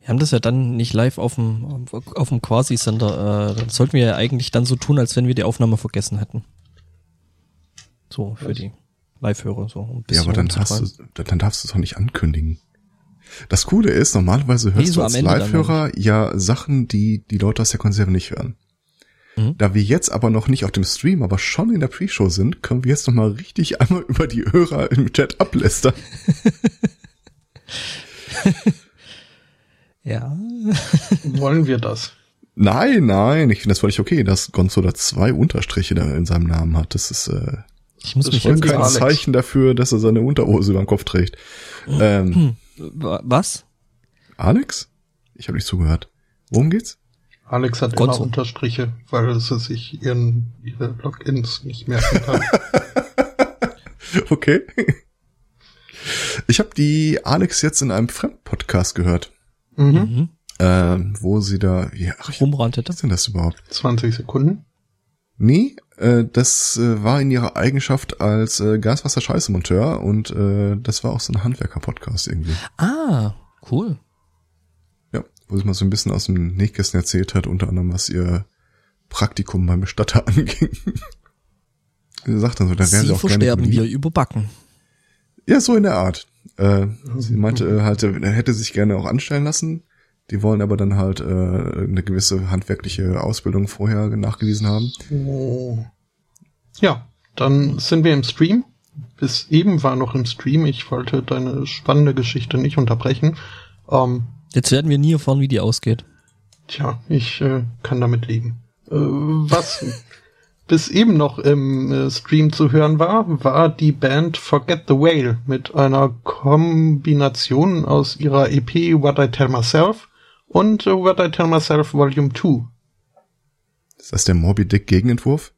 Wir haben das ja dann nicht live auf dem, auf dem Quasi-Sender. Äh, dann sollten wir ja eigentlich dann so tun, als wenn wir die Aufnahme vergessen hätten. So, für Was? die Live-Hörer. So, um ja, aber dann, hast du, dann darfst du es doch nicht ankündigen. Das Coole ist, normalerweise hörst nee, so du als Live-Hörer ja Sachen, die die Leute aus der Konserve nicht hören. Mhm. Da wir jetzt aber noch nicht auf dem Stream, aber schon in der Pre-Show sind, können wir jetzt noch mal richtig einmal über die Hörer im Chat ablästern. ja. Wollen wir das? Nein, nein, ich finde das völlig okay, dass Gonzo da zwei Unterstriche da in seinem Namen hat. Das ist, äh, ich muss das mich ist kein Zeichen dafür, dass er seine Unterhose über dem Kopf trägt. Ähm, Was? Alex? Ich habe nicht zugehört. Worum geht's? Alex hat Gonzo. immer Unterstriche, weil sie sich ihren ihre Logins nicht merken kann. okay. Ich habe die Alex jetzt in einem Fremdpodcast gehört. Mhm. Äh, wo sie da, ja, ach, rumrantete. Was ist denn das überhaupt? 20 Sekunden? Nee, äh, das äh, war in ihrer Eigenschaft als äh, Gaswasser-Scheiße-Monteur und äh, das war auch so ein Handwerker-Podcast irgendwie. Ah, cool. Ja, wo sie mal so ein bisschen aus dem Nähkästchen erzählt hat, unter anderem was ihr Praktikum beim Bestatter anging. sie sagt dann so, da wären sie, sie auch gerne sterben wir überbacken. Ja, so in der Art. Äh, sie meinte äh, halt, er hätte sich gerne auch anstellen lassen die wollen aber dann halt äh, eine gewisse handwerkliche Ausbildung vorher nachgewiesen haben. Oh. Ja, dann sind wir im Stream. Bis eben war noch im Stream. Ich wollte deine spannende Geschichte nicht unterbrechen. Ähm, Jetzt werden wir nie erfahren, wie die ausgeht. Tja, ich äh, kann damit leben. Äh, was bis eben noch im äh, Stream zu hören war, war die Band Forget the Whale mit einer Kombination aus ihrer EP What I Tell Myself und uh, What I Tell Myself Volume 2. Ist das der Moby Dick Gegenentwurf?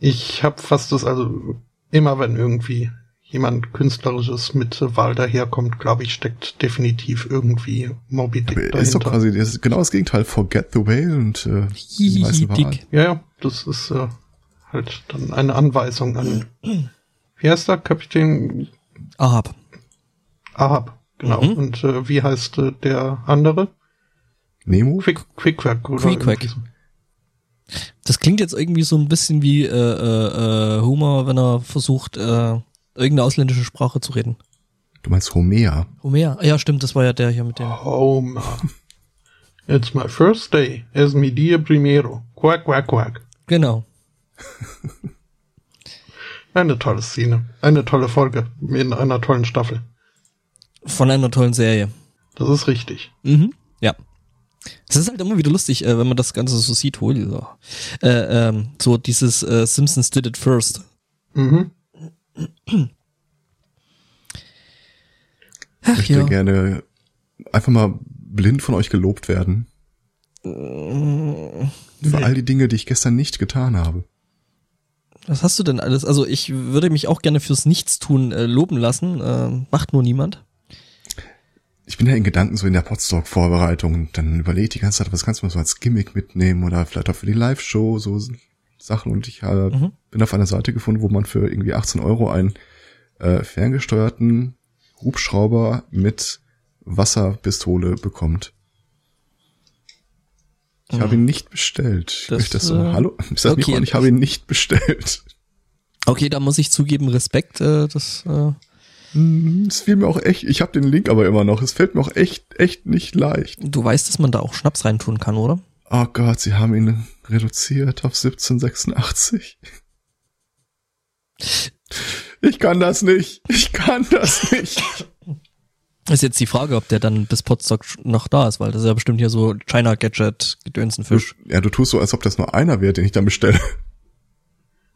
Ich habe fast das, also immer wenn irgendwie jemand Künstlerisches mit Wahl daherkommt, glaube ich, steckt definitiv irgendwie Moby Dick Aber dahinter. Ist doch quasi das ist genau das Gegenteil, Forget the Whale und äh, die Dick. Ja, ja, das ist äh, halt dann eine Anweisung an, wie heißt der, Kapitän? Ahab. Ahab. Genau. Mhm. Und äh, wie heißt äh, der andere? Nemo? Quick, Quickquack oder Quickquack. So. Das klingt jetzt irgendwie so ein bisschen wie äh, äh, äh, Homer, wenn er versucht, äh, irgendeine ausländische Sprache zu reden. Du meinst Homer? Homer, ja stimmt, das war ja der hier mit dem. Homer. It's my first day as mi dia primero. Quack, quack, quack. Genau. Eine tolle Szene. Eine tolle Folge in einer tollen Staffel. Von einer tollen Serie. Das ist richtig. Mhm. Ja. Es ist halt immer wieder lustig, äh, wenn man das Ganze so sieht. Oh, so, äh, ähm, so dieses äh, Simpsons did it first. Mhm. Ach, ich möchte ja. gerne einfach mal blind von euch gelobt werden. Für nee. all die Dinge, die ich gestern nicht getan habe. Was hast du denn alles? Also ich würde mich auch gerne fürs Nichtstun äh, loben lassen. Äh, macht nur niemand ich bin ja in Gedanken so in der Podstock-Vorbereitung und dann überlege ich die ganze Zeit, was kannst du mal so als Gimmick mitnehmen oder vielleicht auch für die Live-Show so Sachen und ich äh, mhm. bin auf einer Seite gefunden, wo man für irgendwie 18 Euro einen äh, ferngesteuerten Hubschrauber mit Wasserpistole bekommt. Ich mhm. habe ihn nicht bestellt. Das, ich das so, äh, hallo? Ich, sag okay. ich habe ihn nicht bestellt. Okay, da muss ich zugeben, Respekt, äh, das äh, hm, es fiel mir auch echt, ich habe den Link aber immer noch, es fällt mir auch echt, echt nicht leicht. Du weißt, dass man da auch Schnaps reintun kann, oder? Oh Gott, sie haben ihn reduziert auf 1786. Ich kann das nicht. Ich kann das nicht. Ist jetzt die Frage, ob der dann bis Potsdok noch da ist, weil das ist ja bestimmt hier so China Gadget Gedönsenfisch. Ja, du tust so, als ob das nur einer wäre, den ich dann bestelle.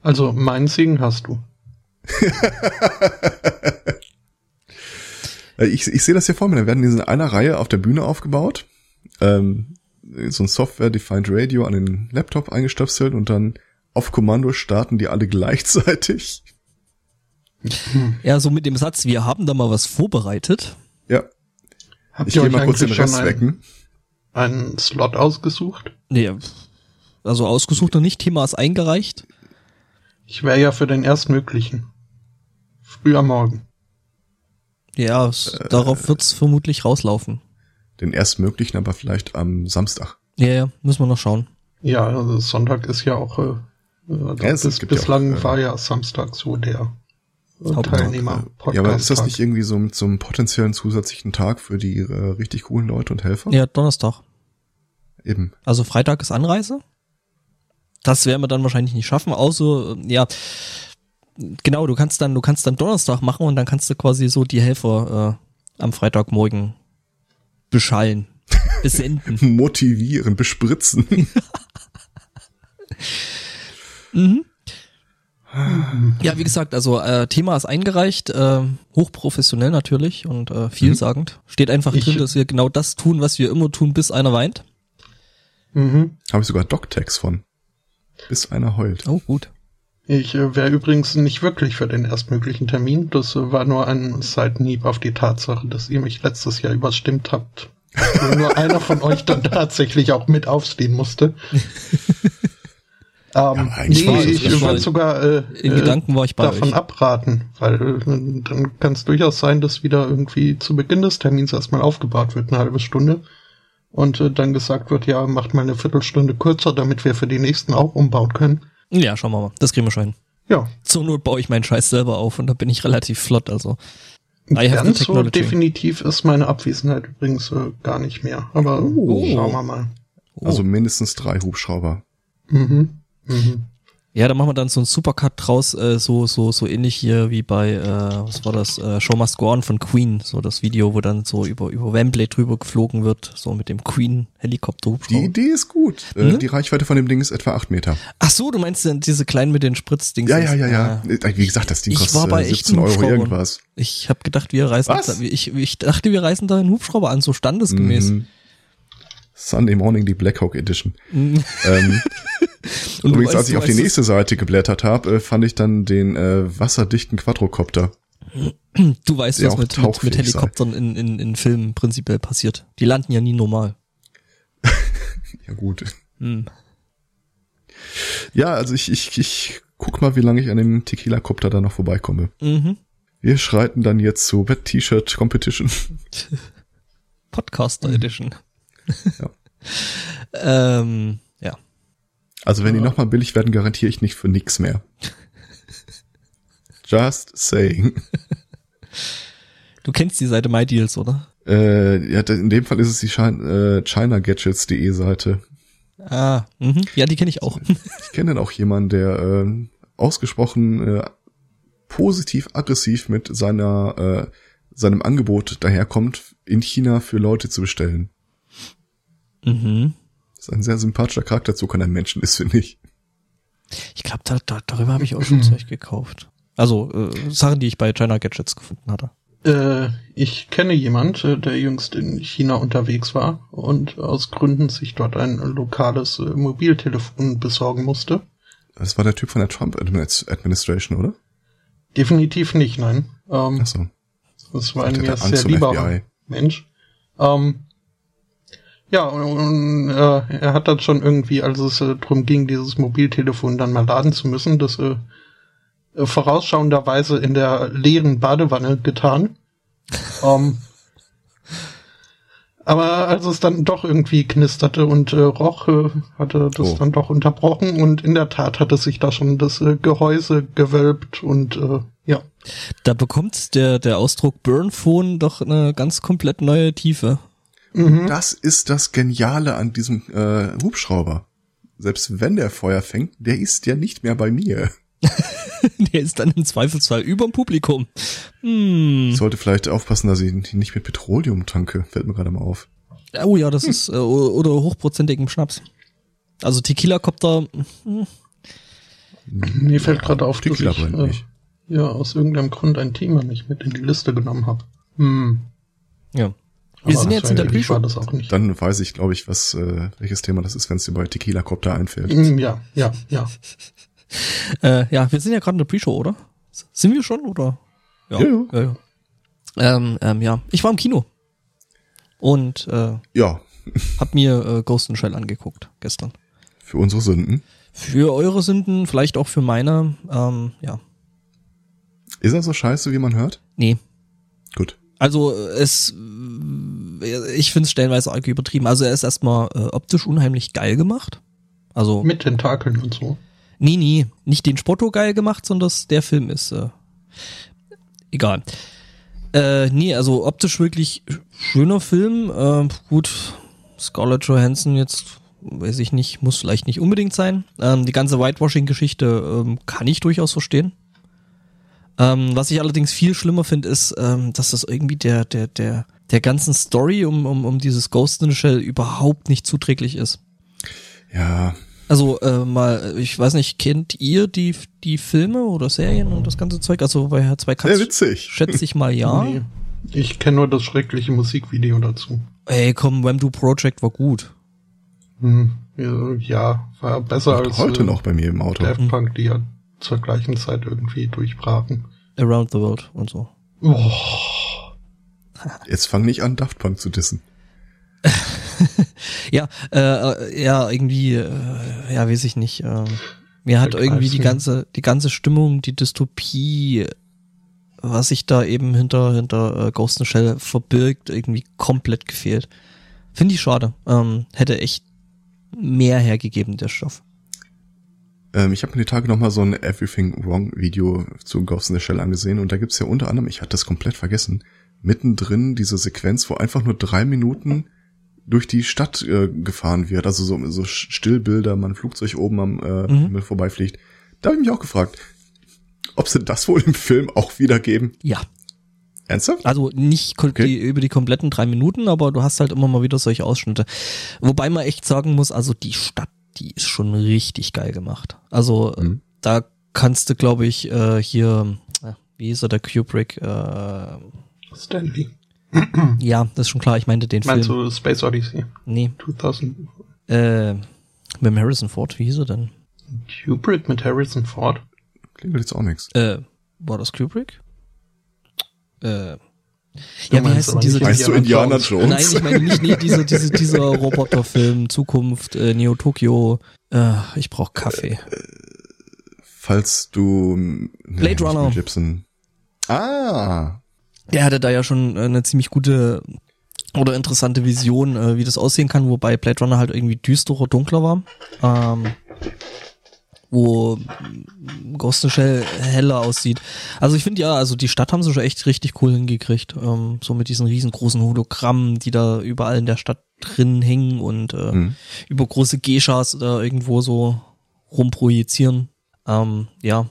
Also meinen Segen hast du. ich, ich sehe das hier vor mir. Da werden diese in einer Reihe auf der Bühne aufgebaut. Ähm, so ein Software-Defined Radio an den Laptop eingestöpselt und dann auf Kommando starten die alle gleichzeitig. Ja, so mit dem Satz, wir haben da mal was vorbereitet. Ja. Habt ich ihr euch mal kurz den Rest einen, wecken. Einen Slot ausgesucht? Nee, also ausgesucht noch nicht. Thema ist eingereicht. Ich wäre ja für den erstmöglichen. Früh am Morgen. Ja, es, äh, darauf wird's vermutlich rauslaufen. den erstmöglichen, aber vielleicht am Samstag. Ja, ja, müssen wir noch schauen. Ja, also Sonntag ist ja auch, äh, also Ja, es bis, bislang auch, äh, war ja Samstag so der Teilnehmer. Ja, aber ist das nicht irgendwie so zum so potenziellen zusätzlichen Tag für die äh, richtig coolen Leute und Helfer? Ja, Donnerstag. Eben. Also Freitag ist Anreise. Das werden wir dann wahrscheinlich nicht schaffen, außer, äh, ja, genau, du kannst dann, du kannst dann Donnerstag machen und dann kannst du quasi so die Helfer äh, am Freitagmorgen beschallen, besenden. Motivieren, bespritzen. ja, wie gesagt, also äh, Thema ist eingereicht, äh, hochprofessionell natürlich und äh, vielsagend. Steht einfach Ich- drin, dass wir genau das tun, was wir immer tun, bis einer weint. Mhm. Habe ich sogar Doc-Tags von. Bis einer heult. Oh, gut. Ich äh, wäre übrigens nicht wirklich für den erstmöglichen Termin. Das äh, war nur ein Seitenhieb auf die Tatsache, dass ihr mich letztes Jahr überstimmt habt. Nur einer von euch dann tatsächlich auch mit aufstehen musste. ähm, war nee, ich schon- würde sogar äh, In äh, Gedanken war ich bei davon euch. abraten, weil äh, dann kann es durchaus sein, dass wieder irgendwie zu Beginn des Termins erstmal aufgebaut wird, eine halbe Stunde. Und äh, dann gesagt wird, ja, macht mal eine Viertelstunde kürzer, damit wir für die nächsten auch umbauen können. Ja, schauen wir mal. Das kriegen wir schon hin. Ja, Zur Not baue ich meinen Scheiß selber auf und da bin ich relativ flott, also. I Ganz so definitiv ist meine Abwesenheit übrigens äh, gar nicht mehr. Aber Oh. schauen wir mal. Oh. Also mindestens drei Hubschrauber. Mhm. Mhm. Ja, da machen wir dann so einen Supercut draus, äh, so, so, so ähnlich hier wie bei, äh, was war das, äh, Show Must Go On von Queen, so das Video, wo dann so über, über Wembley drüber geflogen wird, so mit dem Queen-Helikopter. Die Idee ist gut. Äh, Ne? Die Reichweite von dem Ding ist etwa acht Meter. Ach so, du meinst denn diese kleinen mit den Spritzdings? Ja, ja, ja, ja. Ah. Äh, Wie gesagt, das Ding Ich kostet war bei äh, echten 17 Euro Hubschraubern. irgendwas. Ich habe gedacht, wir reisen, Was? da, ich, ich dachte, wir reisen da einen Hubschrauber an, so standesgemäß. Mhm. Sunday Morning, die Blackhawk Edition. Mhm. ähm, Und übrigens, weißt- als ich auf die nächste Seite geblättert habe, äh, fand ich dann den äh, wasserdichten Quadrocopter. Du weißt, was mit, mit, mit Helikoptern in, in, in Filmen prinzipiell passiert. Die landen ja nie normal. Ja gut. Hm. Ja, also ich, ich, ich guck mal, wie lange ich an dem Tequila-Copter da noch vorbeikomme. Mhm. Wir schreiten dann jetzt zu Wet T-Shirt Competition. Podcaster Mhm. Edition. Ja. ähm, ja. Also wenn die nochmal billig werden, garantiere ich nicht für nix mehr. Just saying. Du kennst die Seite MyDeals, oder? Äh, ja, in dem Fall ist es die China, äh, ChinaGadgets.de Seite. Ah, mhm. ja, die kenne ich auch. Ich kenne dann auch jemanden, der äh, ausgesprochen äh, positiv aggressiv mit seiner äh, seinem Angebot daherkommt, in China für Leute zu bestellen. Mhm. Das ist ein sehr sympathischer Charakterzug an einem Menschen ist, finde ich. Ich glaube, da, da, darüber habe ich auch schon Zeug gekauft. Also äh, Sachen, die ich bei China Gadgets gefunden hatte. Äh, ich kenne jemand, äh, der jüngst in China unterwegs war und aus Gründen sich dort ein lokales äh, Mobiltelefon besorgen musste. Das war der Typ von der Trump Admi- Administration, oder? Definitiv nicht, nein. Ähm, Ach so. Das war ein mir sehr lieber FBI. Mensch. Ähm, ja, und, und äh, er hat dann schon irgendwie, als es äh, darum ging, dieses Mobiltelefon dann mal laden zu müssen, das äh, äh, vorausschauenderweise in der leeren Badewanne getan. ähm, aber als es dann doch irgendwie knisterte und äh, roch, äh, hatte das Oh. dann doch unterbrochen und in der Tat hatte sich da schon das äh, Gehäuse gewölbt und äh, ja. Da bekommt der, der Ausdruck Burnphone doch eine ganz komplett neue Tiefe. Mhm. Das ist das Geniale an diesem äh, Hubschrauber. Selbst wenn der Feuer fängt, der ist ja nicht mehr bei mir. Der ist dann im Zweifelsfall überm Publikum. Hm. Ich sollte vielleicht aufpassen, dass ich ihn nicht mit Petroleum tanke. Fällt mir gerade mal auf. Oh ja, das ist, äh, oder hochprozentigem Schnaps. Also Tequila-Copter, hm, Mir fällt gerade auf, dass Tequila ich brennt äh, nicht. ja aus irgendeinem Grund ein Thema nicht mit in die Liste genommen habe. Hm. ja. Wir sind jetzt in der Pre-Show. das auch nicht. Dann weiß ich, glaube ich, was äh, welches Thema das ist, wenn es dir bei Tequila Copter einfällt. Hm, ja, ja, ja. Äh, ja, wir sind ja gerade in der Pre-Show, oder? Sind wir schon, oder? Ja, ja. ja, ja. Ähm, ähm, ja, ich war im Kino. Und äh, Ja, hab mir äh, Ghost in Shell angeguckt gestern. für unsere Sünden. Für eure Sünden, vielleicht auch für meine. Ähm, ja, Ist er so scheiße, wie man hört? nee. Also es ich finde es stellenweise arg übertrieben. Also er ist erstmal äh, optisch unheimlich geil gemacht. Also. Mit Tentakeln und so. Nee, nee, nicht den Spotto geil gemacht, sondern das, der Film ist äh, egal. Äh, nee, also optisch wirklich schöner Film. Äh, gut, Scarlett Johansson jetzt, weiß ich nicht, muss vielleicht nicht unbedingt sein. Ähm, die ganze Whitewashing-Geschichte ähm, kann ich durchaus verstehen. Ähm, was ich allerdings viel schlimmer finde, ist, ähm, dass das irgendwie der, der, der, der ganzen Story um, um, um dieses Ghost in the Shell überhaupt nicht zuträglich ist. Ja. Also äh, mal, ich weiß nicht, kennt ihr die die Filme oder Serien und das ganze Zeug? Also bei Herr zwei Sehr witzig. schätze ich mal ja. Nee. Ich kenne nur das schreckliche Musikvideo dazu. Ey, komm, Wham Do Project war gut. Hm, ja, war besser Macht als heute äh, noch bei mir im Auto. Daft Punk, die ja zur gleichen Zeit irgendwie durchbrachen. Around the World und so. Oh, Jetzt fang nicht an, Daft Punk zu dissen. Ja, äh, ja, irgendwie, äh, ja, weiß ich nicht. Äh, mir hat irgendwie die ganze, die ganze Stimmung, die Dystopie, was sich da eben hinter, hinter äh, Ghost in the Shell verbirgt, irgendwie komplett gefehlt. Finde ich schade. Ähm, hätte echt mehr hergegeben, der Stoff. Ähm, ich habe mir die Tage nochmal so ein Everything Wrong Video zu Ghost in the Shell angesehen und da gibt's ja unter anderem, ich hatte das komplett vergessen, mittendrin diese Sequenz, wo einfach nur drei Minuten durch die Stadt äh, gefahren wird, also so, so Stillbilder, man Flugzeug oben am äh, Mhm. Himmel vorbeifliegt. Da habe ich mich auch gefragt, ob sie das wohl im Film auch wiedergeben. Ja, Ernsthaft? Also nicht Okay. die, über die kompletten drei Minuten, aber du hast halt immer mal wieder solche Ausschnitte. Wobei man echt sagen muss, also die Stadt, die ist schon richtig geil gemacht. Also äh, Mhm. da kannst du, glaube ich, äh, hier, äh, wie ist er, der Kubrick, äh, Stanley. ja, das ist schon klar, ich meinte den Meinst Film. du Space Odyssey? Nee, 2000 äh, mit Harrison Ford, wie hieß er denn? Kubrick mit Harrison Ford? Klingt jetzt auch nichts. Äh, war das Kubrick? Äh, Du ja, wie meinst heißt denn diese, du Indiana Jones? Nein, ich meine nicht, nicht diese, diese, dieser Roboterfilm, Zukunft, äh, Neo Tokyo. Äh, ich brauch Kaffee. Falls du nee, Blade Runner. Gibson. Ah, Der hatte da ja schon äh, eine ziemlich gute oder interessante Vision, äh, wie das aussehen kann, wobei Blade Runner halt irgendwie düsterer, dunkler war. Ähm, wo Ghost in Shell heller aussieht. Also ich finde ja, also die Stadt haben sie schon echt richtig cool hingekriegt. Ähm, so mit diesen riesengroßen Hologrammen, die da überall in der Stadt drin hängen und äh, Mhm. über große Geishas da irgendwo so rumprojizieren. Ähm, ja,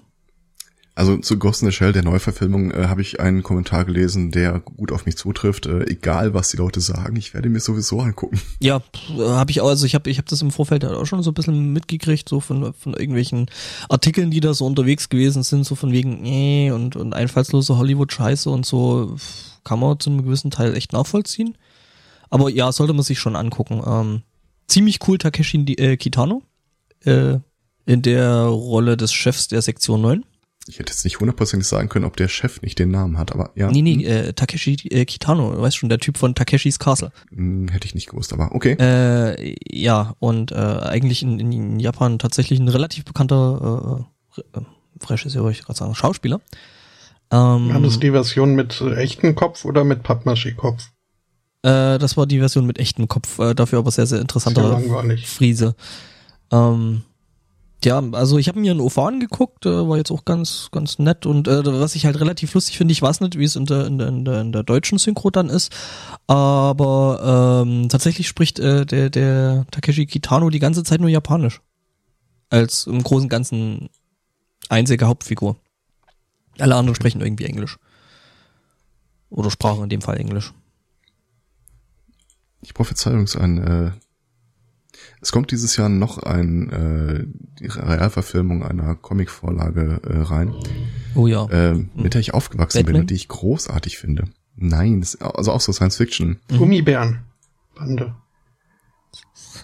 Also zu Ghost in the Shell, der Neuverfilmung, äh, habe ich einen Kommentar gelesen, der gut auf mich zutrifft. Äh, egal, was die Leute sagen, ich werde mir sowieso angucken. Ja, habe ich auch, also ich habe ich hab das im Vorfeld halt auch schon so ein bisschen mitgekriegt, so von, von irgendwelchen Artikeln, die da so unterwegs gewesen sind, so von wegen, nee, und, und einfallslose Hollywood-Scheiße und so, kann man zu einem gewissen Teil echt nachvollziehen. Aber ja, sollte man sich schon angucken. Ähm, ziemlich cool Takeshi äh, Kitano, äh, in der Rolle des Chefs der Sektion 9. Ich hätte jetzt nicht hundertprozentig sagen können, ob der Chef nicht den Namen hat, aber ja, Nee, nee, äh, Takeshi äh, Kitano, du weißt schon, der Typ von Takeshis Castle. hm, hätte ich nicht gewusst, aber okay. Äh, ja, und äh, eigentlich in, in Japan tatsächlich ein relativ bekannter äh, äh, Regisseur, wollte ich gerade sagen, Schauspieler. Ähm, War das die Version mit äh, echten Kopf oder mit Pappmaché-Kopf? äh, das war die Version mit echtem Kopf, äh, dafür aber sehr, sehr Sehr interessanter langweilig. Friese. Ähm, ja, also ich habe mir einen OV angeguckt, äh, war jetzt auch ganz, ganz nett und äh, was ich halt relativ lustig finde, ich weiß nicht, wie es in der, in der, in der, deutschen Synchro dann ist, aber ähm, tatsächlich spricht äh, der, der Takeshi Kitano die ganze Zeit nur Japanisch. Als im Großen und Ganzen einzige Hauptfigur. Alle anderen sprechen irgendwie Englisch. Oder sprachen in dem Fall Englisch. Ich prophezei uns ein, äh, es kommt dieses Jahr noch ein, äh, die Realverfilmung einer Comicvorlage äh, rein, Oh ja. äh, mit der ich aufgewachsen bin Batman? und die ich großartig finde. Nein, das, also auch so Science Fiction. Mhm. Gummibären. Bande.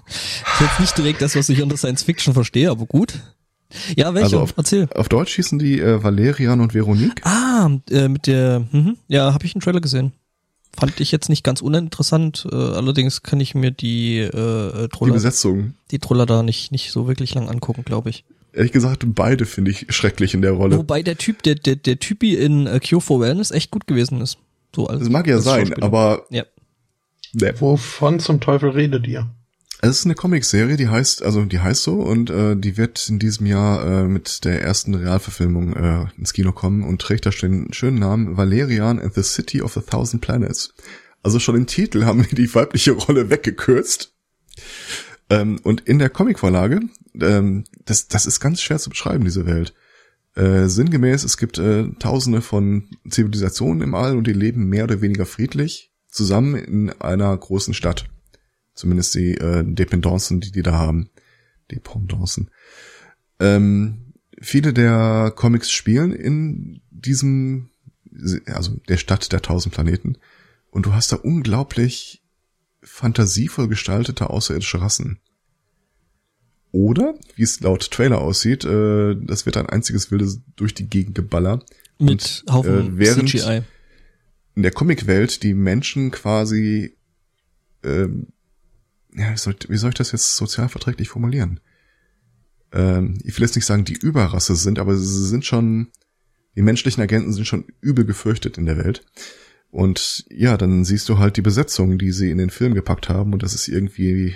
ist jetzt nicht direkt das, was ich unter Science Fiction verstehe, aber gut. Ja, welche? Also auf- Erzähl. Auf Deutsch hießen die äh, Valerian und Veronique. Ah, äh, mit der, mhm, ja, habe ich einen Trailer gesehen. Fand ich jetzt nicht ganz uninteressant, äh, allerdings kann ich mir die äh, Die Troller, Besetzung. die Troller da nicht, nicht so wirklich lang angucken, glaube ich. Ehrlich gesagt, beide finde ich schrecklich in der Rolle. Wobei der Typ, der, der, der Typi in äh, Cure for Wellness echt gut gewesen ist. So als, Das mag ja als sein, aber Ja. Nee. Wovon zum Teufel redet ihr? Es ist eine Comicserie, die heißt, also die heißt so und äh, die wird in diesem Jahr äh, mit der ersten Realverfilmung äh, ins Kino kommen und trägt da den schönen Namen Valerian and the City of a Thousand Planets. Also schon im Titel haben wir die weibliche Rolle weggekürzt. Ähm, und in der Comicvorlage, ähm, das, das ist ganz schwer zu beschreiben, diese Welt. Äh, sinngemäß, es gibt äh, tausende von Zivilisationen im All und die leben mehr oder weniger friedlich zusammen in einer großen Stadt. Zumindest die äh, Dependancen, die die da haben. Dependancen. Ähm, viele der Comics spielen in diesem, also der Stadt der tausend Planeten. Und du hast da unglaublich fantasievoll gestaltete außerirdische Rassen. Oder, wie es laut Trailer aussieht, äh, das wird ein einziges wildes durch die Gegend geballer. Mit und, Haufen äh, während CGI. In der Comicwelt die Menschen quasi ähm, ja, wie soll, wie soll ich das jetzt sozialverträglich formulieren? Ähm, ich will jetzt nicht sagen, die Überrasse sind, aber sie sind schon, die menschlichen Agenten sind schon übel gefürchtet in der Welt. Und ja, dann siehst du halt die Besetzung, die sie in den Film gepackt haben und das ist irgendwie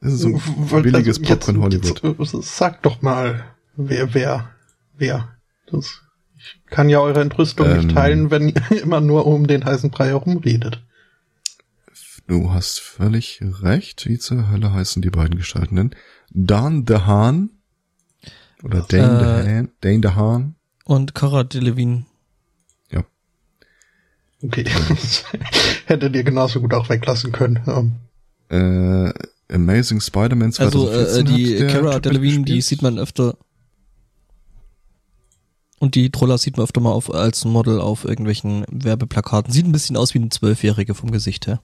das ist so ein billiges also Popcorn Hollywood. Jetzt, sag doch mal, wer, wer, wer. Das kann ja eure Entrüstung ähm, nicht teilen, wenn ihr immer nur um den heißen Brei herumredet. Du hast völlig recht. Wie zur Hölle heißen die beiden Gestaltenden? Dan DeHaan oder Dane äh, DeHaan, Dane DeHaan und Cara Delevingne. Ja. Okay, hättet ihr genauso gut auch weglassen können. Äh, Amazing Spider-Man 2014 Also äh, die Cara Delevingne, die sieht man öfter und die Troller sieht man öfter mal auf, als Model auf irgendwelchen Werbeplakaten. Sieht ein bisschen aus wie eine Zwölfjährige vom Gesicht her.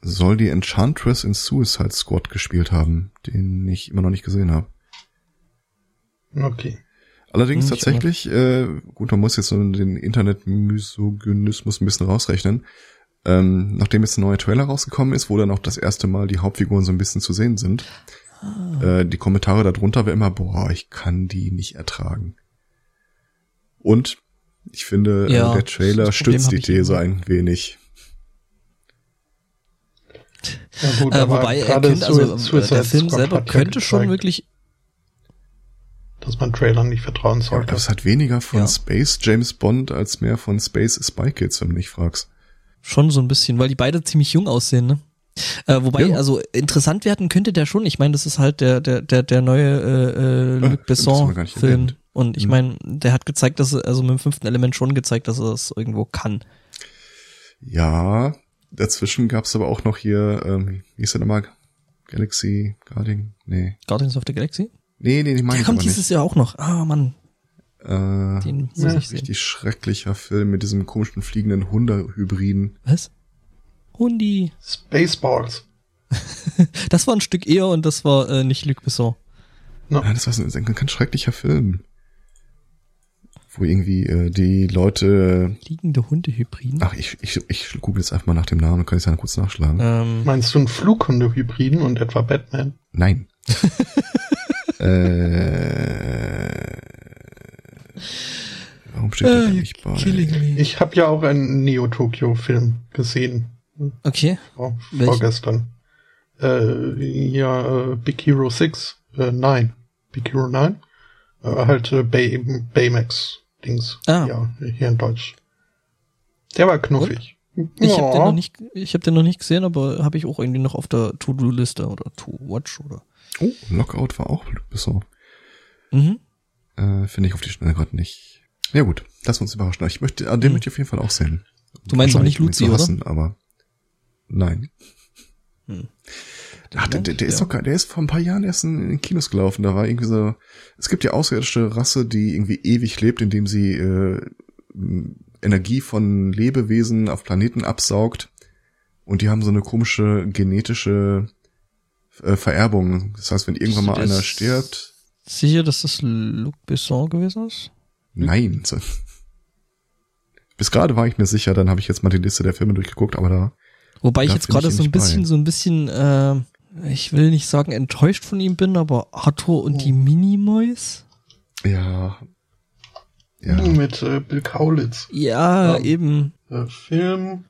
Soll die Enchantress in Suicide Squad gespielt haben, den ich immer noch nicht gesehen habe. Okay. Allerdings hm, tatsächlich, äh, gut, man muss jetzt so den Internet-Misogynismus ein bisschen rausrechnen. Ähm, nachdem jetzt ein neuer Trailer rausgekommen ist, wo dann auch das erste Mal die Hauptfiguren so ein bisschen zu sehen sind, ah. äh, die Kommentare darunter war immer, boah, ich kann die nicht ertragen. Und ich finde, äh, ja, der Trailer stützt die These ein wenig. Ja gut, äh, wobei er könnte, also Suicide der Film Squad selber könnte schon wirklich dass man Trailern nicht vertrauen sollte. Ja, das hat weniger von ja. Space James Bond als mehr von Space Spy Kids, wenn du mich fragst. Schon so ein bisschen, weil die beide ziemlich jung aussehen, ne? Äh, wobei, ja. also interessant werden könnte der schon. Ich meine, das ist halt der der der der neue äh, äh, Luc Besson Film. Und ich mhm. meine, der hat gezeigt, dass er, also mit dem fünften Element schon gezeigt, dass er das irgendwo kann. Ja, dazwischen gab's aber auch noch hier, ähm, wie ist der nochmal? Galaxy Guardian? Nee. Guardians of the Galaxy? Nee, nee, die meine ich kommt dieses Jahr auch noch. Ah, Mann. Äh, Den muss ja, ich sehen. richtig schrecklicher Film mit diesem komischen fliegenden Hunde-Hybriden. Was? Hundi. Spaceballs. das war ein Stück eher und das war äh, nicht Luc Besson. No. Ja, das war ein, ein ganz schrecklicher Film wo irgendwie äh, die Leute liegende Hundehybriden. Ach, ich ich ich google jetzt einfach mal nach dem Namen, kann ich es ja kurz nachschlagen. Ähm. Meinst du einen Flughundehybriden und etwa Batman? Nein. äh, warum steht äh, nicht bei? Ich habe ja auch einen Neo Tokyo Film gesehen. Okay. Vor, vorgestern. Äh, ja, äh, Big Hero 6, äh, 9. Big Hero 9. Äh, halt äh, Bay, Baymax. Dings. Ah. Ja, hier in Deutsch. Der war knuffig. Und? Ich oh. habe den noch nicht, ich habe den noch nicht gesehen, aber habe ich auch irgendwie noch auf der To-Do-Liste oder To-Watch oder. Oh, Lockout war auch so. Mhm. Äh, Finde ich auf die Schnelle gerade nicht. Ja gut, lass uns überraschen. Ich möchte, an dem mhm. möchte ich auf jeden Fall auch sehen. Du meinst auch nicht Luzi, hassen, oder? Aber nein. Hm. Ach, der, der, der ja. ist doch, der ist vor ein paar Jahren erst in, in Kinos gelaufen. Da war irgendwie so, es gibt ja außerirdische Rasse, die irgendwie ewig lebt, indem sie äh, Energie von Lebewesen auf Planeten absaugt. Und die haben so eine komische genetische äh, Vererbung. Das heißt, wenn irgendwann mal einer stirbt. Sicher, dass das Luc Besson gewesen ist? Nein. Bis gerade war ich mir sicher, dann habe ich jetzt mal die Liste der Filme durchgeguckt, aber da. Wobei ich jetzt gerade so ein bisschen, bei. so ein bisschen äh, ich will nicht sagen enttäuscht von ihm bin, aber Arthur und die Minimoys? Ja. Ja. Mit äh, Bill Kaulitz. Ja, Ja. eben. Äh, Film,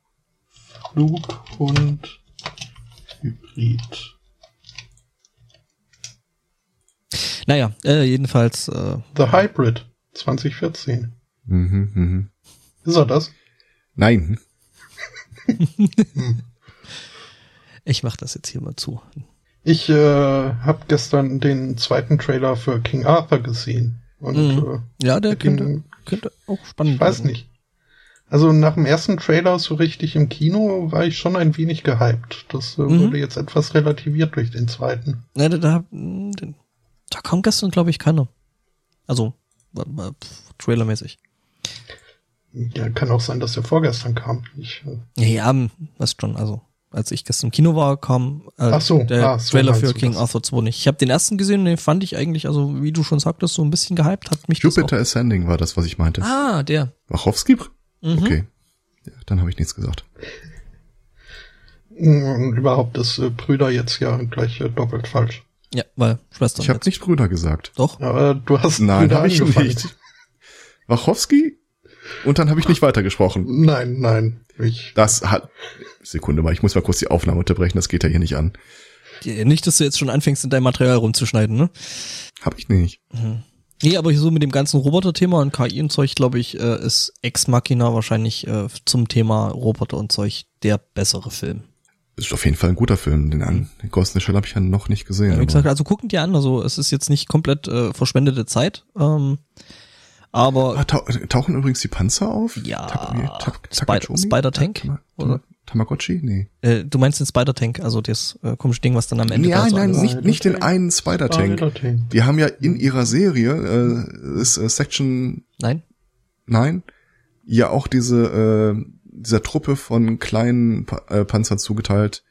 Flughund, Hybrid. Naja, äh, jedenfalls, äh, The Hybrid 2014. Mhm, mhm. Ist er das? Nein. ich mach das jetzt hier mal zu. Ich äh, habe gestern den zweiten Trailer für King Arthur gesehen. Und Mhm. Ja, der äh, den- könnte, könnte auch spannend ich weiß werden. nicht. Also nach dem ersten Trailer so richtig im Kino war ich schon ein wenig gehypt. Das äh, Mhm. wurde jetzt etwas relativiert durch den zweiten. Ja, da, da, da kam gestern, glaube ich, keiner. Also, äh, äh, trailermäßig. Ja, kann auch sein, dass der vorgestern kam. Ich, äh, Ja, ja, weißt schon, also als ich gestern im Kino war, kam äh, Ach so, der ah, so Trailer für King das. Arthur 2 nicht. Ich habe den ersten gesehen und den fand ich eigentlich, also wie du schon sagtest, so ein bisschen gehypt hat mich das Jupiter Ascending war das, was ich meinte. Ah, der. Wachowski? Mhm. Okay. Ja, dann habe ich nichts gesagt. und überhaupt ist äh, Brüder jetzt ja gleich äh, doppelt falsch. Ja, weil Schwestern. Ich habe nicht Brüder gesagt. Doch. Aber du hast Nein, habe ich angefangen. nicht. Wachowski? Und dann habe ich nicht weitergesprochen. Nein, nein. Ich, Das hat. Sekunde mal, ich muss mal kurz die Aufnahme unterbrechen, das geht ja hier nicht an. Nicht, dass du jetzt schon anfängst, in dein Material rumzuschneiden, ne? Hab ich nicht. Nee, aber so mit dem ganzen Roboter-Thema und KI und Zeug, glaube ich, äh, ist Ex Machina wahrscheinlich äh, zum Thema Roboter und Zeug der bessere Film. Ist auf jeden Fall ein guter Film. Den, an, den Ghost in the Shell habe ich ja noch nicht gesehen. Ja, wie gesagt, also gucken die an, also es ist jetzt nicht komplett äh, verschwendete Zeit, ähm, aber Ah, tau tauchen übrigens die Panzer auf? Ja. Ta- Spider- Takachomi? Spider-Tank? Tama- Oder? Tama- Tamagotchi? Nee. äh, du meinst den Spider-Tank, also das äh, komische Ding, was dann am Ende Ja, da so nein, nicht, nicht den einen Spider-Tank. Spider-Tank. Die haben ja in ihrer Serie, äh, ist äh, Section Nein? 9, ja auch diese, äh, dieser Truppe von kleinen pa äh, Panzern zugeteilt,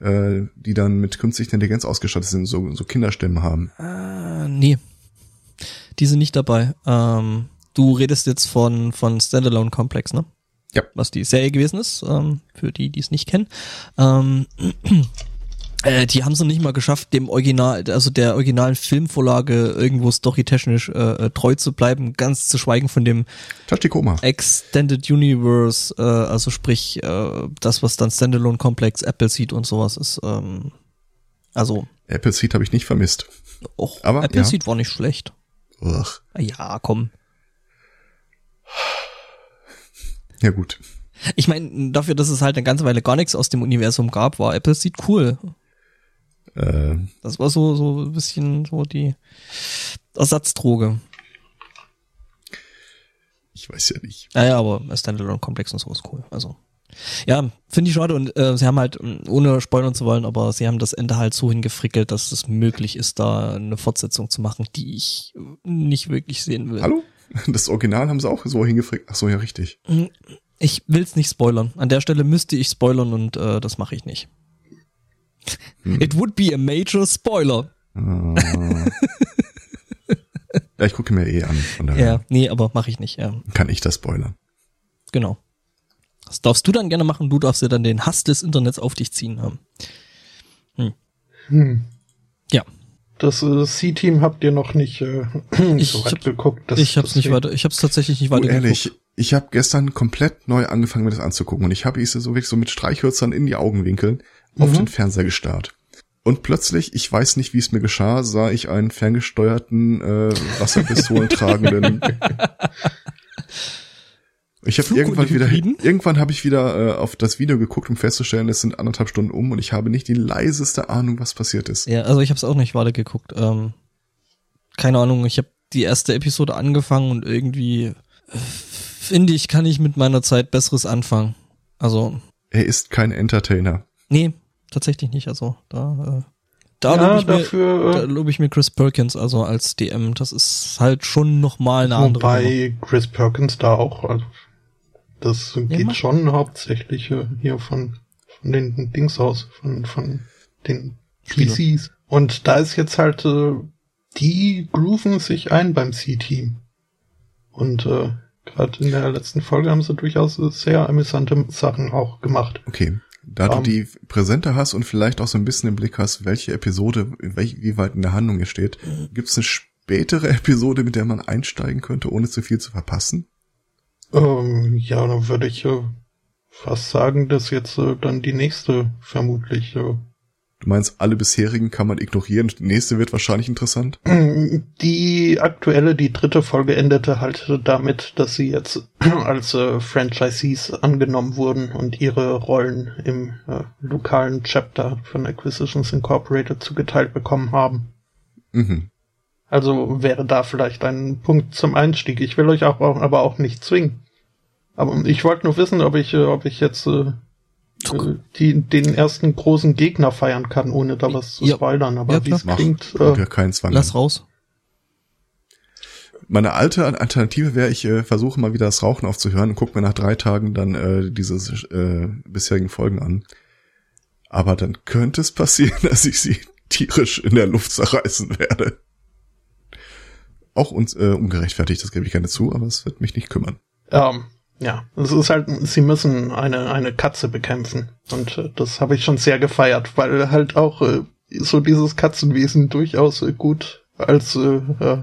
äh, die dann mit künstlicher Intelligenz ausgestattet sind, so, so Kinderstimmen haben. Äh, nee. Die sind nicht dabei. Ähm, du redest jetzt von, von Standalone Complex, ne? Ja. Was die Serie gewesen ist, ähm, für die, die es nicht kennen. Ähm, äh, die haben es noch nicht mal geschafft, dem Original, also der originalen Filmvorlage irgendwo storytechnisch äh, äh, treu zu bleiben, ganz zu schweigen von dem Tachikoma. Extended Universe, äh, also sprich äh, das, was dann Standalone Complex, Apple Seed und sowas ist. Ähm, also Apple Seed habe ich nicht vermisst. auch Aber, Apple ja. Seed war nicht schlecht. Ugh. Ja, komm. Ja gut. Ich meine, dafür, dass es halt eine ganze Weile gar nichts aus dem Universum gab, war Apple Seed cool. Äh, Das war so so ein bisschen so die Ersatzdroge. ich weiß ja nicht. Naja, aber Standalone Complex und so ist cool. Also ja, finde ich schade und äh, sie haben halt, mh, ohne spoilern zu wollen, aber sie haben das Ende halt so hingefrickelt, dass es möglich ist, da eine Fortsetzung zu machen, die ich äh, nicht wirklich sehen will. Hallo? Das Original haben sie auch so hingefrickt. Ach so, ja, richtig. Ich will's nicht spoilern. An der Stelle müsste ich spoilern und äh, das mache ich nicht. It would be a major spoiler. Ah. ja, ich gucke mir eh an. Ja, nee, aber mache ich nicht. Ja, kann ich das spoilern. genau. Das darfst du dann gerne machen. Du darfst ja dann den Hass des Internets auf dich ziehen haben. Hm. Ja, Das äh, C-Team habt ihr noch nicht äh, Ich so weit hab- geguckt. Das, ich hab's nicht weiter. Ich hab's tatsächlich nicht Oh, weiter ehrlich, geguckt. ich habe gestern komplett neu angefangen, mir das anzugucken. Und ich habe ich so wirklich so mit Streichhölzern in die Augenwinkeln auf Mhm. den Fernseher gestarrt. Und plötzlich, ich weiß nicht, wie es mir geschah, sah ich einen ferngesteuerten, äh, Wasserpistolen tragenden. Ich habe irgendwann wieder, irgendwann habe ich wieder äh, auf das Video geguckt, um festzustellen, es sind anderthalb Stunden um und ich habe nicht die leiseste Ahnung, was passiert ist. Ja, also ich hab's auch nicht weiter geguckt. Ähm, keine Ahnung, ich habe die erste Episode angefangen und irgendwie äh, finde ich, kann ich mit meiner Zeit Besseres anfangen. Also, Er ist kein Entertainer. nee, tatsächlich nicht. Also, da, äh, da Ja, lobe ich, mir, da äh, lobe ich mir Chris Perkins, also als DM. Das ist halt schon nochmal eine andere. Wobei Chris Perkins da auch, also das geht mach- schon hauptsächlich äh, hier von, von den Dings aus, von, von den Spiele. PCs. Und da ist jetzt halt, äh, die grooven sich ein beim C-Team. Und äh, gerade in der letzten Folge haben sie durchaus äh, sehr amüsante Sachen auch gemacht. Okay. Da du Ähm. die präsenter hast und vielleicht auch so ein bisschen im Blick hast, welche Episode, welch, wie weit in der Handlung ihr steht, gibt's eine spätere Episode, mit der man einsteigen könnte, ohne zu viel zu verpassen? Ähm, ja, dann würde ich äh, fast sagen, dass jetzt äh, dann die nächste vermutlich. Äh, Du meinst, alle bisherigen kann man ignorieren, die nächste wird wahrscheinlich interessant? Die aktuelle, die dritte Folge endete halt damit, dass sie jetzt als äh, Franchisees angenommen wurden und ihre Rollen im äh, lokalen Chapter von Acquisitions Incorporated zugeteilt bekommen haben. Mhm. Also wäre da vielleicht ein Punkt zum Einstieg. Ich will euch auch, aber auch nicht zwingen. Aber ich wollte nur wissen, ob ich, äh, ob ich jetzt äh, äh, die, den ersten großen Gegner feiern kann, ohne da was zu Ja. spoilern. Aber Ja, wie es klingt, äh, Zwang. Lass raus. Meine alte Alternative wäre, ich äh, versuche mal wieder das Rauchen aufzuhören und gucke mir nach drei Tagen dann äh, diese äh, bisherigen Folgen an. Aber dann könnte es passieren, dass ich sie tierisch in der Luft zerreißen werde. Auch uns, äh, ungerechtfertigt, das gebe ich gerne zu, aber es wird mich nicht kümmern. ähm, ja, es ist halt, sie müssen eine, eine Katze bekämpfen. Und äh, das habe ich schon sehr gefeiert, weil halt auch äh, so dieses Katzenwesen durchaus äh, gut als äh, äh,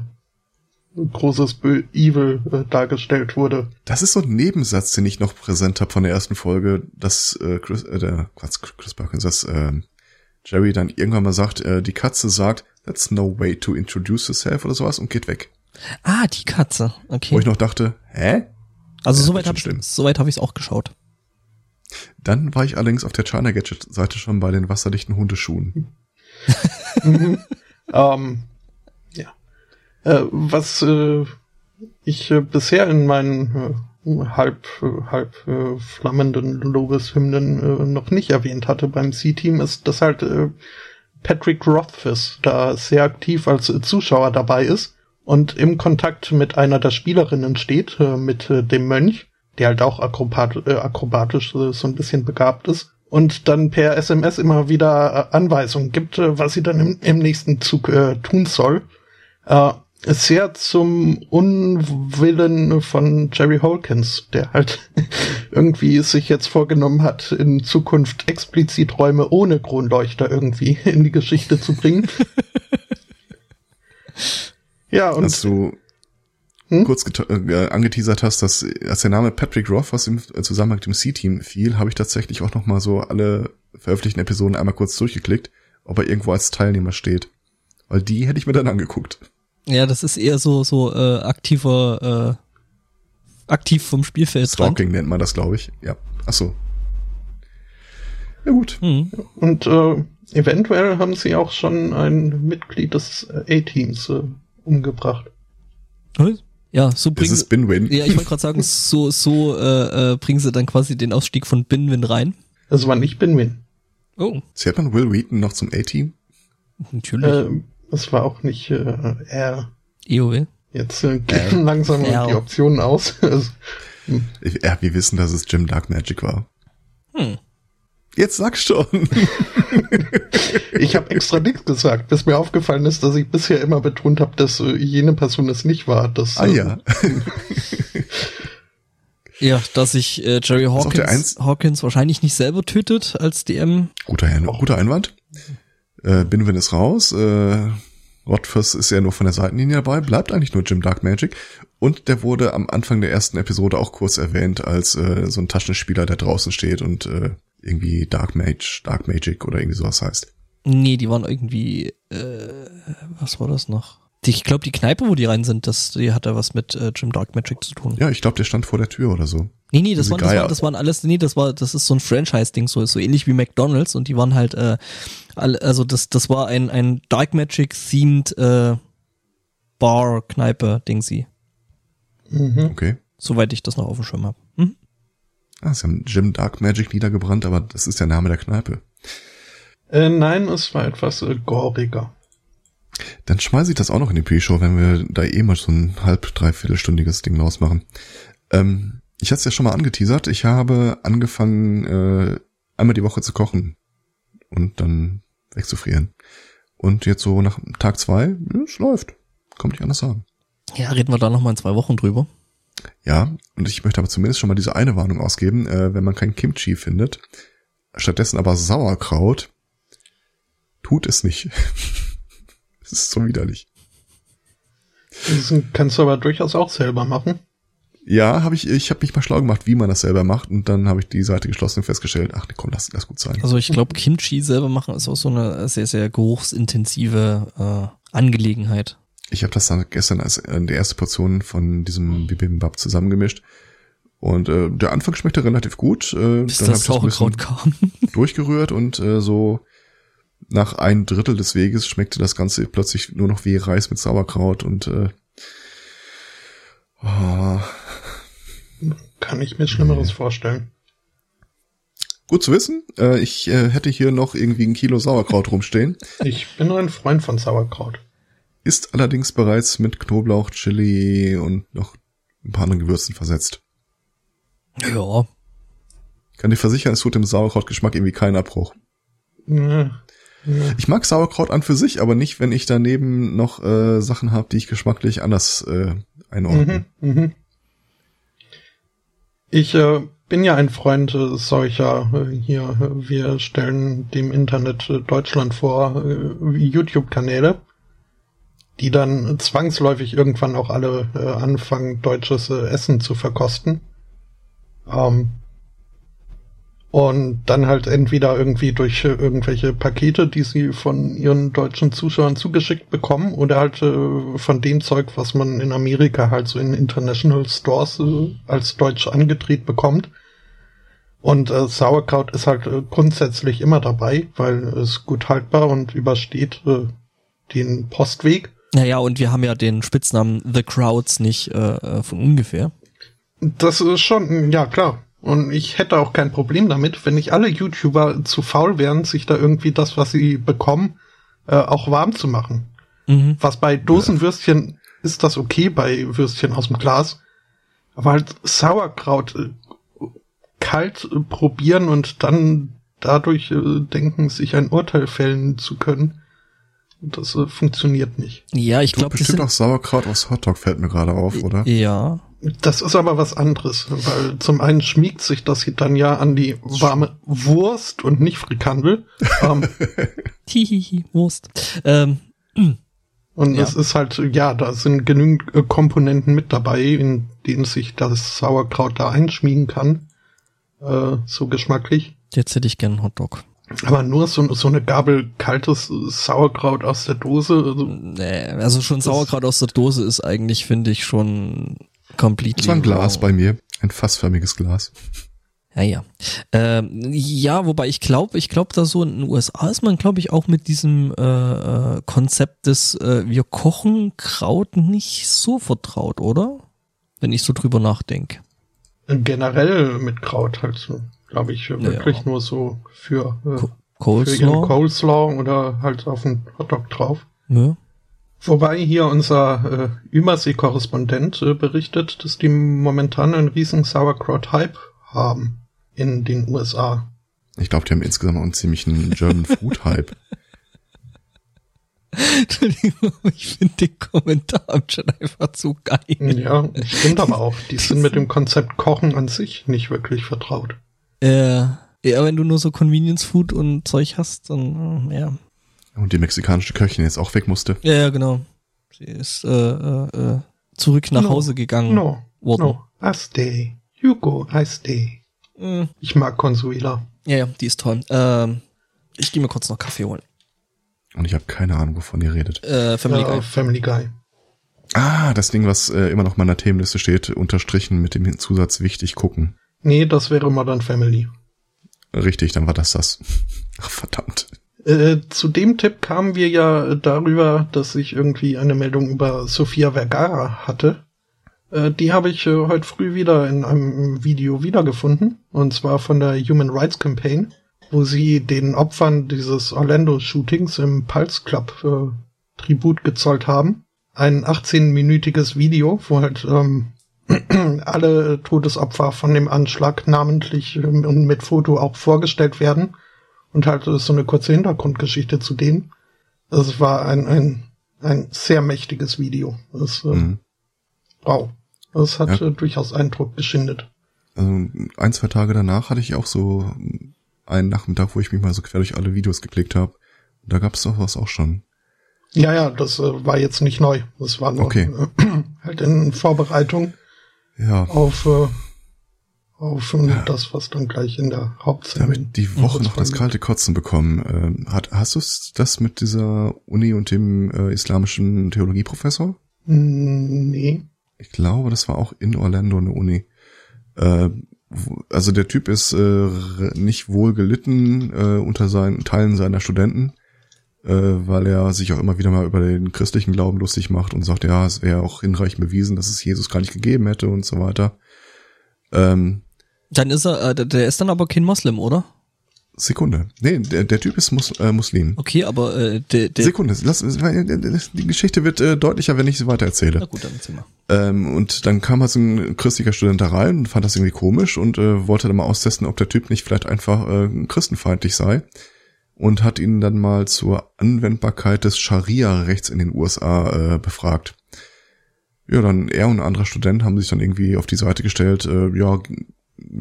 großes Evil äh, dargestellt wurde. Das ist so ein Nebensatz, den ich noch präsent habe von der ersten Folge, dass äh, Chris, äh, der Quatsch, Chris Perkins, dass äh, Jerry dann irgendwann mal sagt, äh, die Katze sagt, that's no way to introduce yourself oder sowas und geht weg. Ah, die Katze. Wo Okay. ich noch dachte, hä? Also Ja, soweit habe ich soweit habe ich es auch geschaut. Dann war ich allerdings auf der China Gadget Seite schon bei den wasserdichten Hundeschuhen. Mhm. ähm, ja. Äh, was äh, ich äh, bisher in meinen äh, halb, äh, halb äh, flammenden Lobeshymnen äh, noch nicht erwähnt hatte beim C-Team, ist, dass halt äh, Patrick Rothfuss da sehr aktiv als Zuschauer dabei ist und im Kontakt mit einer der Spielerinnen steht, äh, mit äh, dem Mönch, der halt auch akrobat äh, akrobatisch so ein bisschen begabt ist und dann per SMS immer wieder Anweisungen gibt, was sie dann im, im nächsten Zug äh, tun soll. Äh, sehr zum Unwillen von Jerry Holkins, der halt irgendwie sich jetzt vorgenommen hat, in Zukunft explizit Räume ohne Kronleuchter irgendwie in die Geschichte zu bringen. ja, und Als du Hm? kurz äh, angeteasert hast, dass als der Name Patrick Roth was im äh, Zusammenhang mit dem C-Team fiel, habe ich tatsächlich auch noch mal so alle veröffentlichten Episoden einmal kurz durchgeklickt, ob er irgendwo als Teilnehmer steht. Weil die hätte ich mir dann angeguckt. Ja, das ist eher so so äh, aktiver äh, aktiv vom Spielfeld Stalking nennt man das, glaube ich. Ja. Ach so. Ja gut. Hm. Und äh, eventuell haben sie auch schon ein Mitglied des äh, A-Teams äh, umgebracht. Ja, so Das bringen ist Bin-Win. Ja, ich wollte gerade sagen, so so äh, äh, bringen sie dann quasi den Ausstieg von Binwin rein. Das war nicht Binwin. Oh, Zählt man Will Wheaton noch zum A-Team? natürlich. Äh, es war auch nicht äh, er. EOW. Jetzt äh, gehen langsam Ja. die Optionen aus. Also, Ich- Ja, wir wissen, dass es Jim Dark Magic war. Hm. Jetzt sag schon. ich habe extra nichts gesagt, bis mir aufgefallen ist, dass ich bisher immer betont habe, dass äh, jene Person es nicht war. Das, ah äh, ja. Ja, dass sich äh, Jerry Hawkins, Hawkins wahrscheinlich nicht selber tötet als DM. Guter, Ein guter Einwand. Äh, Binwin ist raus. Äh, Rothfuss ist ja nur von der Seitenlinie dabei. Bleibt eigentlich nur Jim Dark Magic. Und der wurde am Anfang der ersten Episode auch kurz erwähnt als äh, so ein Taschenspieler, der draußen steht und äh, irgendwie Dark Mage, Dark Magic oder irgendwie sowas heißt. Nee, die waren irgendwie, äh, was war das noch? Ich glaube, die Kneipe, wo die rein sind, das, die hatte was mit äh, Jim Dark Magic zu tun. Ja, ich glaube, der stand vor der Tür oder so. Nee, nee, das waren, das, waren, das waren alles, nee, das war, das ist so ein Franchise-Ding, so, so ähnlich wie McDonalds und die waren halt, äh, alle, also das, das war ein, ein Dark Magic-themed äh, Bar, Kneipe, Ding sie. Mhm. Okay. Soweit ich das noch auf dem Schirm habe. Mhm. Ah, sie haben Jim Dark Magic niedergebrannt, aber das ist der Name der Kneipe. Äh, nein, es war etwas äh, goriger. Dann schmeiße ich das auch noch in die Pre-Show, wenn wir da eh mal so ein halb, dreiviertelstündiges Ding rausmachen. Ähm, ich hatte es ja schon mal angeteasert. Ich habe angefangen, äh, einmal die Woche zu kochen und dann wegzufrieren. Und jetzt so nach Tag zwei, es läuft. Kommt nicht anders sagen. Ja, reden wir da nochmal in zwei Wochen drüber. Ja, und ich möchte aber zumindest schon mal diese eine Warnung ausgeben, äh, wenn man kein Kimchi findet, stattdessen aber Sauerkraut, tut es nicht. Es ist so widerlich. Das kannst du aber durchaus auch selber machen. Ja, habe ich, ich habe mich mal schlau gemacht, wie man das selber macht und dann habe ich die Seite geschlossen und festgestellt, ach komm, lass, lass gut sein. Also ich glaube, Kimchi selber machen ist auch so eine sehr, sehr geruchsintensive äh, Angelegenheit. Ich habe das dann gestern als äh, die erste Portion von diesem Bibimbap zusammengemischt. Und äh, der Anfang schmeckte relativ gut. Äh, Bis dann das das Sauerkraut kam. durchgerührt und äh, so nach ein Drittel des Weges schmeckte das Ganze plötzlich nur noch wie Reis mit Sauerkraut und äh, oh, Kann ich mir Schlimmeres vorstellen. gut zu wissen. Äh, ich äh, hätte hier noch irgendwie ein Kilo Sauerkraut rumstehen. Ich bin ein Freund von Sauerkraut. Ist allerdings bereits mit Knoblauch, Chili und noch ein paar anderen Gewürzen versetzt. Ja. Kann dir versichern, es tut dem Sauerkrautgeschmack irgendwie keinen Abbruch. Ich mag Sauerkraut an für sich, aber nicht, wenn ich daneben noch äh, Sachen habe, die ich geschmacklich anders äh, einordne. Mhm, mhm. Ich äh, bin ja ein Freund äh, solcher äh, hier. äh, Wir stellen dem Internet Deutschland vor, YouTube-Kanäle, die dann zwangsläufig irgendwann auch alle äh, anfangen, deutsches Essen zu verkosten. Ähm, und dann halt entweder irgendwie durch äh, irgendwelche Pakete, die sie von ihren deutschen Zuschauern zugeschickt bekommen, oder halt äh, von dem Zeug, was man in Amerika halt so in International Stores äh, als Deutsch angedreht bekommt. Und äh, Sauerkraut ist halt grundsätzlich immer dabei, weil es gut haltbar und übersteht den Postweg. Naja, und wir haben ja den Spitznamen The Crowds nicht von ungefähr. Das ist schon, ja klar. Und ich hätte auch kein Problem damit, wenn nicht alle YouTuber zu faul wären, sich da irgendwie das, was sie bekommen, äh, auch warm zu machen. Mhm. Was bei Dosenwürstchen ist das okay, bei Würstchen aus dem Glas. Aber halt Sauerkraut äh, kalt äh, probieren und dann dadurch äh, denken, sich ein Urteil fällen zu können, das äh, funktioniert nicht. Ja, ich glaube, bestimmt auch Sauerkraut aus Hotdog fällt mir gerade auf, oder? Ja. Das ist aber was anderes, weil zum einen schmiegt sich das dann ja an die warme Wurst und nicht Frikandel. ähm, Hihihi, Wurst. Ähm, und Ja. es ist halt, ja, da sind genügend äh, Komponenten mit dabei, in denen sich das Sauerkraut da einschmiegen kann. Äh, so geschmacklich. jetzt hätte ich gern einen Hotdog. Aber nur so, so eine Gabel kaltes Sauerkraut aus der Dose. Also, Nee, also schon Sauerkraut aus der Dose ist eigentlich, finde ich, schon completely. Das war ein Glas wrong. bei mir. Ein fassförmiges Glas. Ja, ja. Ähm, ja, wobei ich glaube, ich glaube, da so in den USA ist man, glaube ich, auch mit diesem äh, äh, Konzept des äh, wir kochen Kraut nicht so vertraut, oder? Wenn ich so drüber nachdenke. generell mit Kraut halt so, glaube ich, wirklich Ja. nur so für, äh, Co für ihren Coleslaw. Coleslaw oder halt auf einen Hotdog drauf. Ja. Wobei hier unser äh, Übersee-Korrespondent äh, berichtet, dass die momentan einen riesen Sauerkraut-Hype haben in den USA. Ich glaube, die haben insgesamt auch einen ziemlichen German Food Hype. Entschuldigung, ich finde den Kommentar schon einfach zu geil. Ja, stimmt aber auch. Die sind mit dem Konzept Kochen an sich nicht wirklich vertraut. Äh, ja, wenn du nur so Convenience Food und Zeug hast, dann ja. Und die mexikanische Köchin jetzt auch weg musste. Ja, ja, genau. Sie ist äh, äh, äh, zurück nach No. Hause gegangen. No, worden. no, I stay. You go, I stay. Mm, Ich mag Consuela. ja, ja, die ist toll. Ähm, ich gehe mir kurz noch Kaffee holen. Und ich habe keine Ahnung, wovon ihr redet. Äh, Family Ja, Guy. Family Guy. Ah, das Ding, was äh, immer noch auf meiner Themenliste steht, unterstrichen mit dem Zusatz wichtig gucken. Nee, das wäre Modern Family. Richtig, dann war das das. Ach, verdammt. Äh, zu dem Tipp kamen wir ja darüber, dass ich irgendwie eine Meldung über Sofia Vergara hatte. Äh, die habe ich äh, heute früh wieder in einem Video wiedergefunden. Und zwar von der Human Rights Campaign, wo sie den Opfern dieses Orlando-Shootings im Pulse Club äh, Tribut gezollt haben. Ein 18-minütiges Video, wo halt ähm, alle Todesopfer von dem Anschlag namentlich ähm, und mit Foto auch vorgestellt werden und halt so eine kurze Hintergrundgeschichte zu denen. Es war ein, ein, ein sehr mächtiges Video. Es, äh, Mhm. Wow. Es hat Ja. äh, durchaus Eindruck geschindet. Also ein, zwei Tage danach hatte ich auch so einen Nachmittag, wo ich mich mal so quer durch alle Videos geklickt habe. Da gab es doch was auch schon. Ja, ja, das äh, war jetzt nicht neu. Das war nur Okay. äh, halt in Vorbereitung Ja. auf, äh, auf äh, das, was dann gleich in der Hauptsendung. Damit die Woche noch das kalte Kotzen bekommen. Ähm, hat, hast du das mit dieser Uni und dem äh, islamischen Theologieprofessor? Mm, Nee. Ich glaube, das war auch in Orlando eine Uni. Äh, also der Typ ist äh, nicht wohl gelitten äh, unter seinen Teilen seiner Studenten, äh, weil er sich auch immer wieder mal über den christlichen Glauben lustig macht und sagt, ja, es wäre auch hinreichend bewiesen, dass es Jesus gar nicht gegeben hätte und so weiter. Ähm, Dann ist er, äh, der- ist dann aber kein Moslem, oder? Sekunde. Nee, der, der Typ ist Mus äh, Muslim. Okay, aber äh, der, der Sekunde, lass, die Geschichte wird äh, deutlicher, wenn ich sie weiter erzähle. Na gut, dann erzähl mal. Ähm, und dann kam halt so ein christlicher Student da rein und fand das irgendwie komisch und äh, wollte dann mal austesten, ob der Typ nicht vielleicht einfach äh, christenfeindlich sei. Und hat ihn dann mal zur Anwendbarkeit des Scharia-Rechts in den USA äh, befragt. Ja, dann er und ein anderer Student haben sich dann irgendwie auf die Seite gestellt, äh, ja,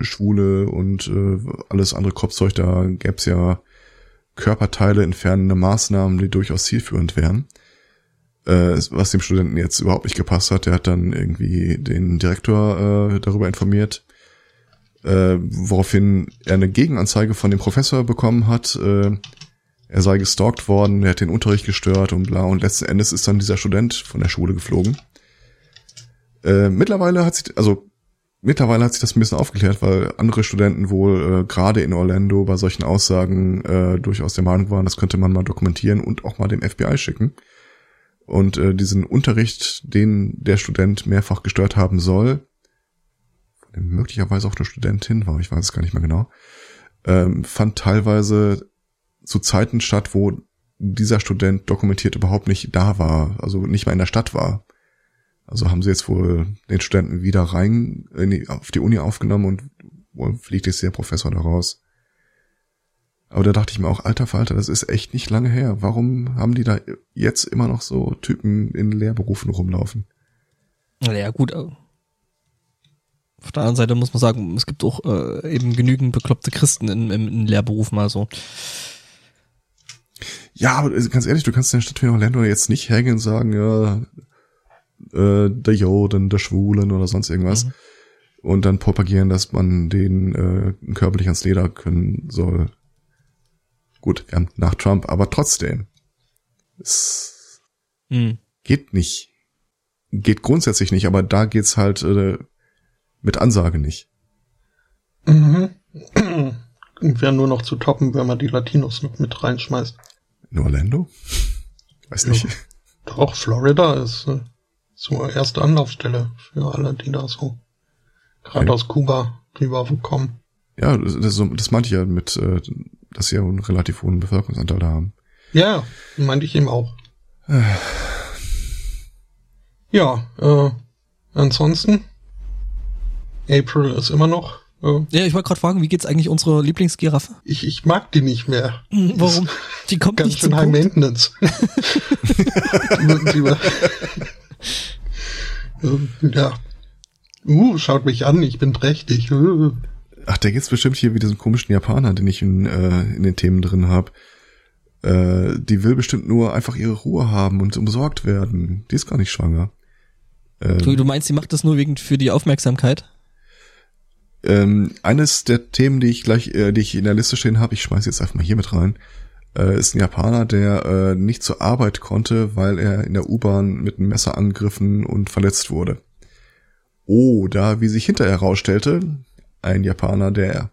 Schwule und äh, alles andere Kopfzeug, da gäb's ja Körperteile entfernende Maßnahmen, die durchaus zielführend wären äh, was dem Studenten jetzt überhaupt nicht gepasst hat. Der hat dann irgendwie den Direktor äh, darüber informiert, äh, woraufhin er eine Gegenanzeige von dem Professor bekommen hat. Äh, er sei gestalkt worden, er hat den Unterricht gestört und bla. Und letzten Endes ist dann dieser Student von der Schule geflogen. Äh, mittlerweile hat sich, also mittlerweile hat sich das ein bisschen aufgeklärt, weil andere Studenten wohl äh, gerade in Orlando bei solchen Aussagen äh, durchaus der Meinung waren, das könnte man mal dokumentieren und auch mal dem FBI schicken. Und äh, diesen Unterricht, den der Student mehrfach gestört haben soll, möglicherweise auch eine Studentin war, ich weiß es gar nicht mehr genau, ähm, fand teilweise zu Zeiten statt, wo dieser Student dokumentiert überhaupt nicht da war, also nicht mal in der Stadt war. Also haben sie jetzt wohl den Studenten wieder rein in die, auf die Uni aufgenommen und wohl fliegt jetzt der Professor da raus. Aber da dachte ich mir auch, alter Falter, das ist echt nicht lange her. Warum haben die da jetzt immer noch so Typen in Lehrberufen rumlaufen? Naja, gut. äh, Auf der anderen Seite muss man sagen, es gibt auch äh, eben genügend bekloppte Christen in, in, in Lehrberufen, also. Ja, aber äh, ganz ehrlich, du kannst in der Stadt wie Orlando jetzt nicht hergehen und sagen, ja, äh, der Joden, der Schwulen oder sonst irgendwas. Mhm. Und dann propagieren, dass man den äh, körperlich ans Leder können soll. Gut, haben nach Trump, aber trotzdem. Es Hm. geht nicht. Geht grundsätzlich nicht, aber da geht's halt äh, mit Ansage nicht. Mhm. Wäre nur noch zu toppen, wenn man die Latinos noch mit reinschmeißt. In Orlando? Weiß nicht. Doch, Florida ist äh, so erste Anlaufstelle für alle, die da so gerade aus Kuba rüberkommen. Ja, das, das, das meinte ich ja mit, äh, dass sie ja einen relativ hohen Bevölkerungsanteil da haben. Ja, meinte ich eben auch. Ja, äh, ansonsten, April ist immer noch, äh, Ja, ich wollte gerade fragen, wie geht's eigentlich unserer Lieblingsgiraffe? ich, ich mag die nicht mehr. Hm, Warum? Die kommt Ganz nicht zum schön High Punkt. Maintenance. ja. Uh, schaut mich an, ich bin trächtig. Äh. Ach, der geht's bestimmt hier wie diesen komischen Japaner, den ich in, äh, in den Themen drin habe. Äh, die will bestimmt nur einfach ihre Ruhe haben und umsorgt werden. Die ist gar nicht schwanger. Du, Ähm, du meinst, sie macht das nur wegen für die Aufmerksamkeit? ähm, eines der Themen, die ich gleich, äh, die ich in der Liste stehen habe, ich schmeiß jetzt einfach mal hier mit rein, äh, ist ein Japaner, der äh, nicht zur Arbeit konnte, weil er in der U-Bahn mit einem Messer angegriffen und verletzt wurde. Oder, wie sich hinterher herausstellte, ein Japaner, der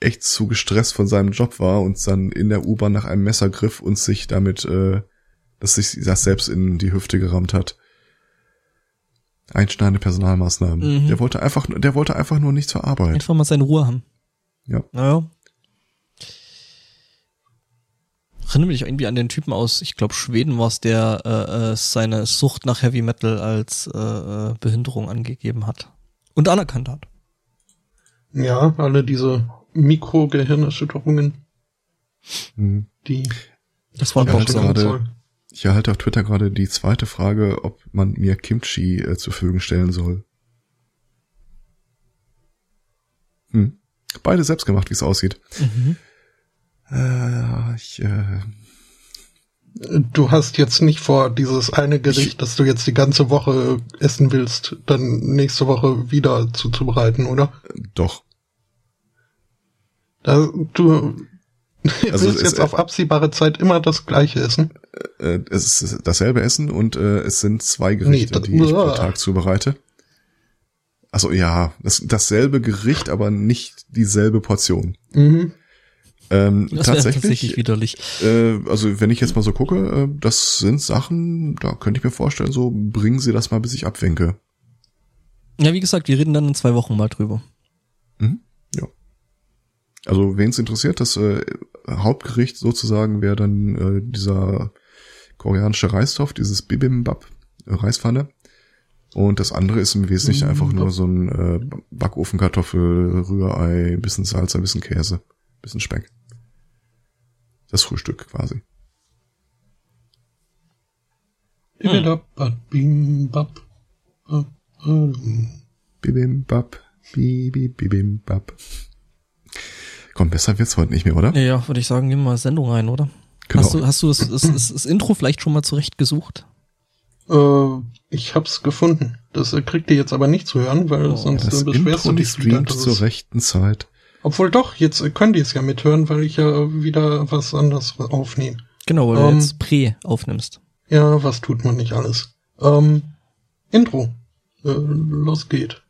echt zu gestresst von seinem Job war und dann in der U-Bahn nach einem Messer griff und sich damit, äh, dass sich das selbst in die Hüfte gerammt hat. Einschneidende Personalmaßnahmen. Mhm. Der wollte einfach, der wollte einfach nur nicht zur Arbeit. Einfach mal seine Ruhe haben. Ja. Naja. Erinnere mich irgendwie an den Typen aus, ich glaube Schweden war es, der äh, äh, seine Sucht nach Heavy Metal als äh, äh, Behinderung angegeben hat. Und anerkannt hat. Ja, alle diese Mikrogehirnerschütterungen, Hm. die Das war auch gerade-. Ich erhalte auf Twitter gerade die zweite Frage, ob man mir Kimchi äh, zur Verfügung stellen soll. Hm. Beide selbst gemacht, wie es aussieht. Mhm. Äh, ich, äh, Du hast jetzt nicht vor, dieses eine Gericht, Ich- das du jetzt die ganze Woche essen willst, dann nächste Woche wieder zuzubereiten, oder? Doch. Da, du Also willst jetzt auf absehbare Zeit immer das gleiche essen. Äh, es ist dasselbe Essen und äh, es sind zwei Gerichte, Nee, die ich pro. Tag zubereite. Also ja, das, dasselbe Gericht, aber nicht dieselbe Portion. Mhm. Ähm, Das tatsächlich tatsächlich, widerlich. äh, also wenn ich jetzt mal so gucke, äh, das sind Sachen, da könnte ich mir vorstellen, so bringen Sie das mal, bis ich abwinke. Ja, wie gesagt, wir reden dann in zwei Wochen mal drüber. Ja. Also wen es interessiert, das äh, Hauptgericht sozusagen wäre dann äh, dieser koreanische Reistopf, dieses Bibimbap, äh, Reispfanne. Und das andere ist im Wesentlichen einfach nur so ein äh, Backofenkartoffel, Rührei, bisschen Salz, ein bisschen Käse, bisschen Speck. Das Frühstück quasi. Bibimbap. Äh, Bibimbap, bibi, bibimbap. Komm, besser wird's heute nicht mehr, oder? Ja, ja würde ich sagen, gehen wir mal Sendung ein, oder? Genau. Hast du, hast du das, das, das, das Intro vielleicht schon mal zurechtgesucht? Äh, ich hab's gefunden. Das äh, kriegt ihr jetzt aber nicht zu hören, weil Oh, sonst das äh, beschwerst Intro du dich streamt zur rechten Zeit. Obwohl doch, jetzt könnt ihr es ja mithören, weil ich ja wieder was anderes aufnehme. Genau, weil Ähm, du jetzt Prä aufnimmst. Ja, was tut man nicht alles? Ähm, Intro. Äh, los geht.